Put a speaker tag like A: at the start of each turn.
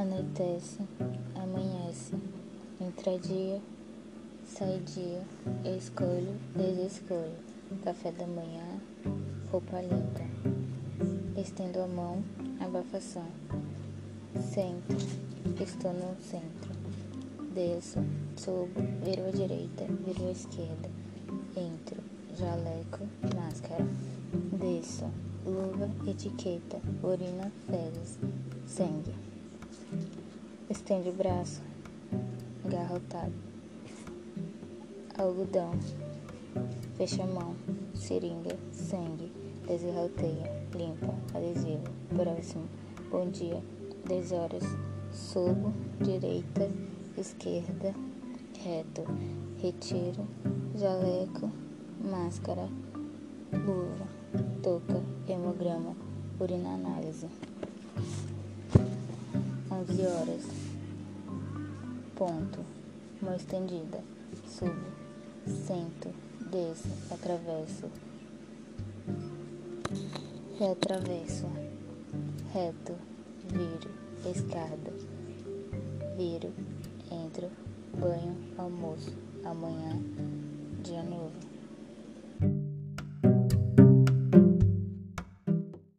A: Anoitece, amanhece, entra dia, sai dia, escolho, desescolho, café da manhã, roupa limpa. Estendo a mão, abafação. Centro, estou no centro. Desço, subo, viro à direita, viro à esquerda. Entro, jaleco, máscara. Desço, luva, etiqueta, urina, fezes, sangue. Estende o braço, garrotado. Algodão, fecha a mão, seringa, sangue, desarroteia, limpa, adesivo, próximo, bom dia, 10 horas, subo, direita, esquerda, reto, retiro, jaleco, máscara, luva, touca, hemograma, urina análise. 11 horas. Ponto. Mão estendida. Subo. Sento. Desço. Atravesso. Reatravesso. Reto. Viro. Escada. Viro. Entro. Banho. Almoço. Amanhã.